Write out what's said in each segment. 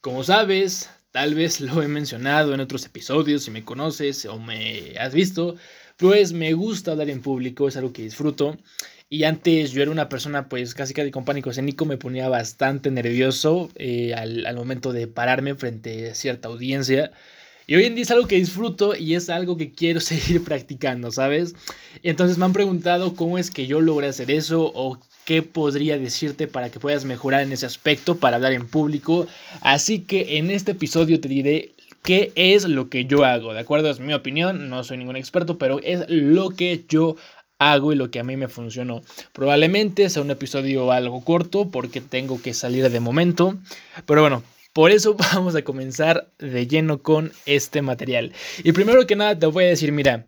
Como sabes, tal vez lo he mencionado en otros episodios, si me conoces o me has visto, pues me gusta hablar en público, es algo que disfruto. Y antes yo era una persona pues casi casi con pánico escénico, me ponía bastante nervioso eh, al, al momento de pararme frente a cierta audiencia. Y hoy en día es algo que disfruto y es algo que quiero seguir practicando, ¿sabes? Entonces me han preguntado cómo es que yo logré hacer eso o qué podría decirte para que puedas mejorar en ese aspecto para hablar en público. Así que en este episodio te diré qué es lo que yo hago, ¿de acuerdo? Es mi opinión, no soy ningún experto, pero es lo que yo hago y lo que a mí me funcionó. Probablemente sea un episodio algo corto porque tengo que salir de momento, pero bueno, por eso vamos a comenzar de lleno con este material. Y primero que nada te voy a decir, mira,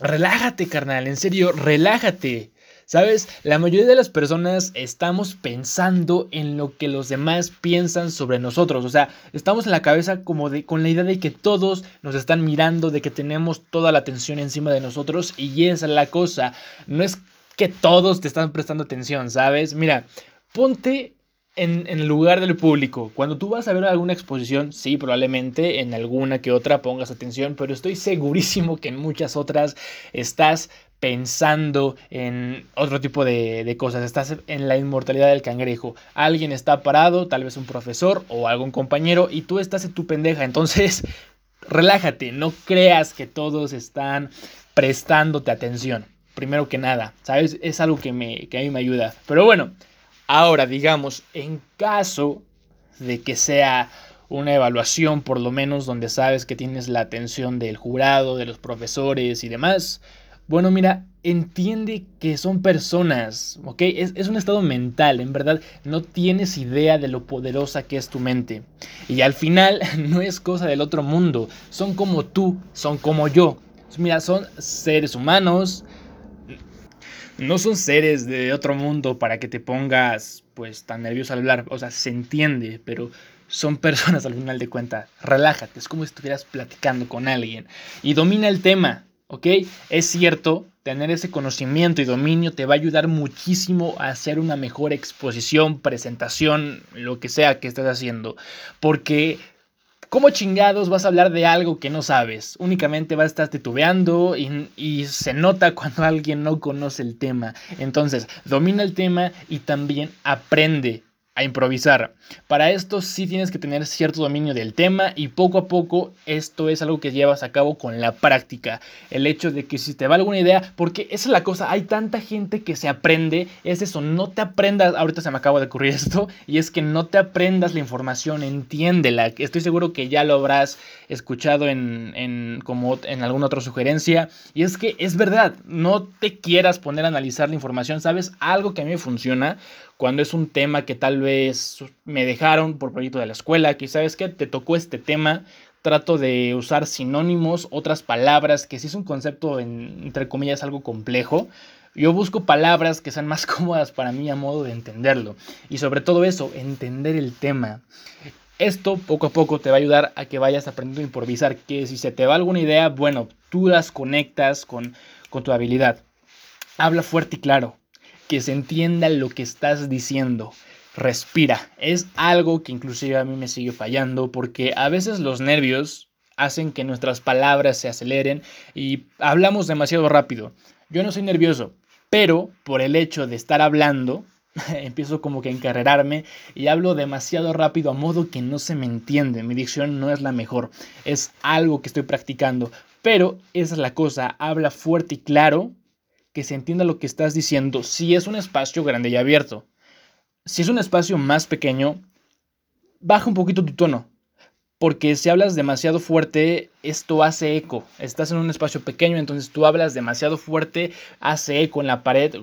relájate carnal, en serio, relájate. ¿Sabes? La mayoría de las personas estamos pensando en lo que los demás piensan sobre nosotros. O sea, estamos en la cabeza como de con la idea de que todos nos están mirando, de que tenemos toda la atención encima de nosotros y esa es la cosa. No es que todos te están prestando atención, ¿sabes? Mira, ponte en, el lugar del público. Cuando tú vas a ver alguna exposición, sí, probablemente en alguna que otra pongas atención, pero estoy segurísimo que en muchas otras estás pensando en otro tipo de, cosas. Estás en la inmortalidad del cangrejo. Alguien está parado, tal vez un profesor o algún compañero, y tú estás en tu pendeja. Entonces, relájate, no creas que todos están prestándote atención. Primero que nada, ¿sabes? Es algo que, me, que a mí me ayuda. Pero bueno, Ahora, digamos, en caso de que sea una evaluación, por lo menos donde sabes que tienes la atención del jurado, de los profesores y demás, bueno, mira, entiende que son personas, ¿ok? Es, es, un estado mental, en verdad, no tienes idea de lo poderosa que es tu mente. Y al final no es cosa del otro mundo, son como tú, son como yo. Mira, son seres humanos, no son seres de otro mundo para que te pongas pues tan nervioso al hablar. O sea, se entiende, pero son personas al final de cuentas. Relájate, es como si estuvieras platicando con alguien. Y domina el tema, ¿ok? Es cierto, tener ese conocimiento y dominio te va a ayudar muchísimo a hacer una mejor exposición, presentación, lo que sea que estés haciendo. Porque ¿Cómo chingados vas a hablar de algo que no sabes? Únicamente vas a estar titubeando y, y, se nota cuando alguien no conoce el tema. Entonces, domina el tema y también aprende a improvisar. Para esto sí tienes que tener cierto dominio del tema y poco a poco esto es algo que llevas a cabo con la práctica. El hecho de que si te va alguna idea, porque esa es la cosa, hay tanta gente que se aprende, es eso, no te aprendas, ahorita se me acaba de ocurrir esto, y es que no te aprendas la información, entiéndela. Estoy seguro que ya lo habrás escuchado en, en, como en alguna otra sugerencia, y es que es verdad, no te quieras poner a analizar la información, ¿sabes? Algo que a mí me funciona cuando es un tema que tal vez me dejaron por proyecto de la escuela, que sabes que te tocó este tema, trato de usar sinónimos, otras palabras, que si es un concepto entre comillas algo complejo, yo busco palabras que sean más cómodas para mí a modo de entenderlo. Y sobre todo eso, entender el tema. Esto poco a poco te va a ayudar a que vayas aprendiendo a improvisar, que si se te va alguna idea, bueno, tú las conectas con, con tu habilidad. Habla fuerte y claro que se entienda lo que estás diciendo. Respira. Es algo que inclusive a mí me sigue fallando porque a veces los nervios hacen que nuestras palabras se aceleren y hablamos demasiado rápido. Yo no soy nervioso, pero por el hecho de estar hablando, empiezo como que a encarrerarme y hablo demasiado rápido a modo que no se me entiende. Mi dicción no es la mejor. Es algo que estoy practicando. Pero esa es la cosa. Habla fuerte y claro que se entienda lo que estás diciendo si es un espacio grande y abierto. Si es un espacio más pequeño, baja un poquito tu tono. Porque si hablas demasiado fuerte, esto hace eco. Estás en un espacio pequeño, entonces tú hablas demasiado fuerte, hace eco en la pared,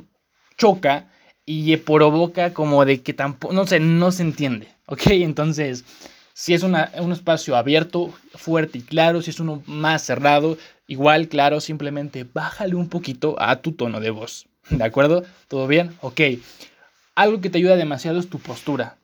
choca y provoca como de que tampoco, no sé, no se entiende. ¿Ok? Entonces, si es un espacio abierto, fuerte y claro, si es uno más cerrado, igual, claro, simplemente bájale un poquito a tu tono de voz. ¿De acuerdo? ¿Todo bien? Ok. Algo que te ayuda demasiado es tu postura.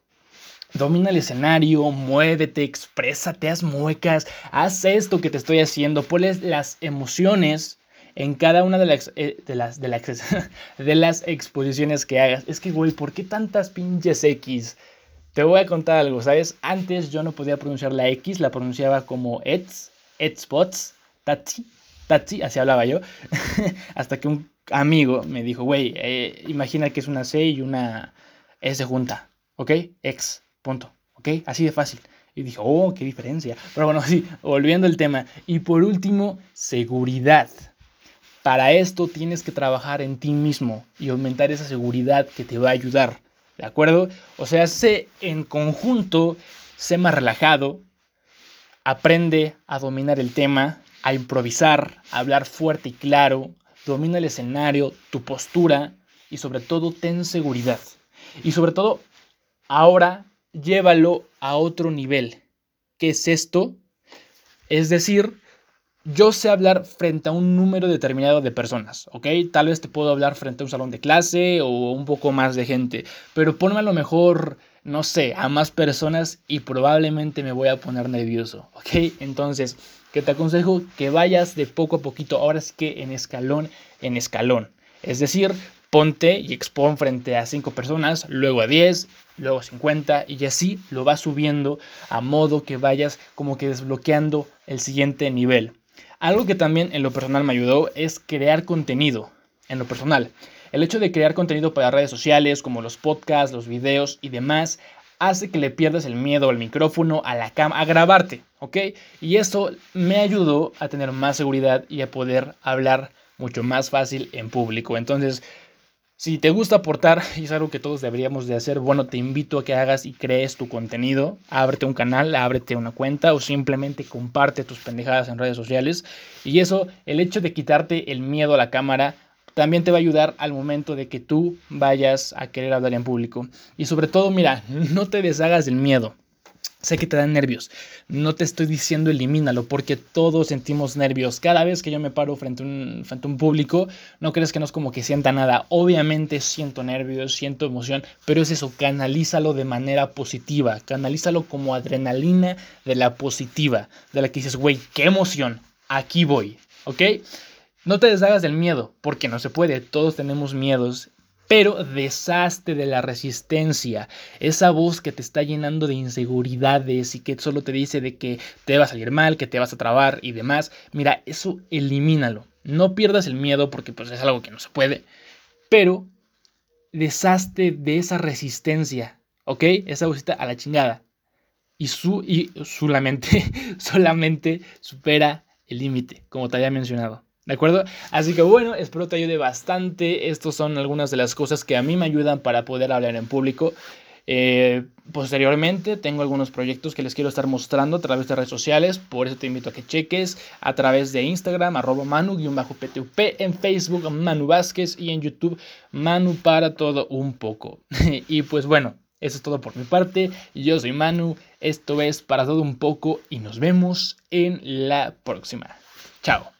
Domina el escenario, muévete, exprésate, haz muecas, haz esto que te estoy haciendo, ponles las emociones en cada una de las, eh, de, las, de, de las exposiciones que hagas. Es que, güey, ¿por qué tantas pinches X? Te voy a contar algo, ¿sabes? Antes yo no podía pronunciar la X, la pronunciaba como Eds, Edspots, Tatsi, Tatsi, así hablaba yo. Hasta que un amigo me dijo, güey, eh, imagina que es una C y una S junta, ¿ok? X, punto, ¿ok? Así de fácil. Y dije, oh, qué diferencia. Pero bueno, sí, volviendo al tema. Y por último, seguridad. Para esto tienes que trabajar en ti mismo y aumentar esa seguridad que te va a ayudar. ¿De acuerdo? O sea, sé en conjunto, sé más relajado, aprende a dominar el tema, a improvisar, a hablar fuerte y claro, domina el escenario, tu postura y sobre todo ten seguridad. Y sobre todo, ahora llévalo a otro nivel. ¿Qué es esto? Es decir, yo sé hablar frente a un número determinado de personas, ¿ok? Tal vez te puedo hablar frente a un salón de clase o un poco más de gente, pero ponme a lo mejor, no sé, a más personas y probablemente me voy a poner nervioso, ¿ok? Entonces, ¿qué te aconsejo? Que vayas de poco a poquito, ahora sí que en escalón, en escalón. Es decir, ponte y expon frente a 5 personas, luego a 10, luego a 50 y así lo vas subiendo a modo que vayas como que desbloqueando el siguiente nivel. Algo que también en lo personal me ayudó es crear contenido, en lo personal. El hecho de crear contenido para redes sociales como los podcasts, los videos y demás hace que le pierdas el miedo al micrófono, a la cama, a grabarte, ¿ok? Y eso me ayudó a tener más seguridad y a poder hablar mucho más fácil en público. Entonces, si te gusta aportar, y es algo que todos deberíamos de hacer, bueno, te invito a que hagas y crees tu contenido, ábrete un canal, ábrete una cuenta o simplemente comparte tus pendejadas en redes sociales. Y eso, el hecho de quitarte el miedo a la cámara, también te va a ayudar al momento de que tú vayas a querer hablar en público. Y sobre todo, mira, no te deshagas del miedo. Sé que te dan nervios. No te estoy diciendo elimínalo porque todos sentimos nervios. Cada vez que yo me paro frente a un, frente a un público, no crees que no es como que sienta nada. Obviamente siento nervios, siento emoción, pero es eso, canalízalo de manera positiva. Canalízalo como adrenalina de la positiva, de la que dices, güey, qué emoción, aquí voy, ¿ok? No te deshagas del miedo, porque no se puede, todos tenemos miedos pero deshazte de la resistencia, esa voz que te está llenando de inseguridades y que solo te dice de que te va a salir mal, que te vas a trabar y demás. Mira, eso elimínalo. No pierdas el miedo porque pues es algo que no se puede, pero deshazte de esa resistencia, ¿ok? Esa vocita a la chingada. Y, su, y solamente, solamente supera el límite, como te había mencionado. ¿De acuerdo? Así que bueno, espero te ayude bastante. Estos son algunas de las cosas que a mí me ayudan para poder hablar en público. Eh, posteriormente tengo algunos proyectos que les quiero estar mostrando a través de redes sociales, por eso te invito a que cheques a través de Instagram, arroba manu-ptup, en Facebook Manu Vázquez y en YouTube Manu para todo un poco. y pues bueno, eso es todo por mi parte. Yo soy Manu, esto es para todo un poco y nos vemos en la próxima. Chao.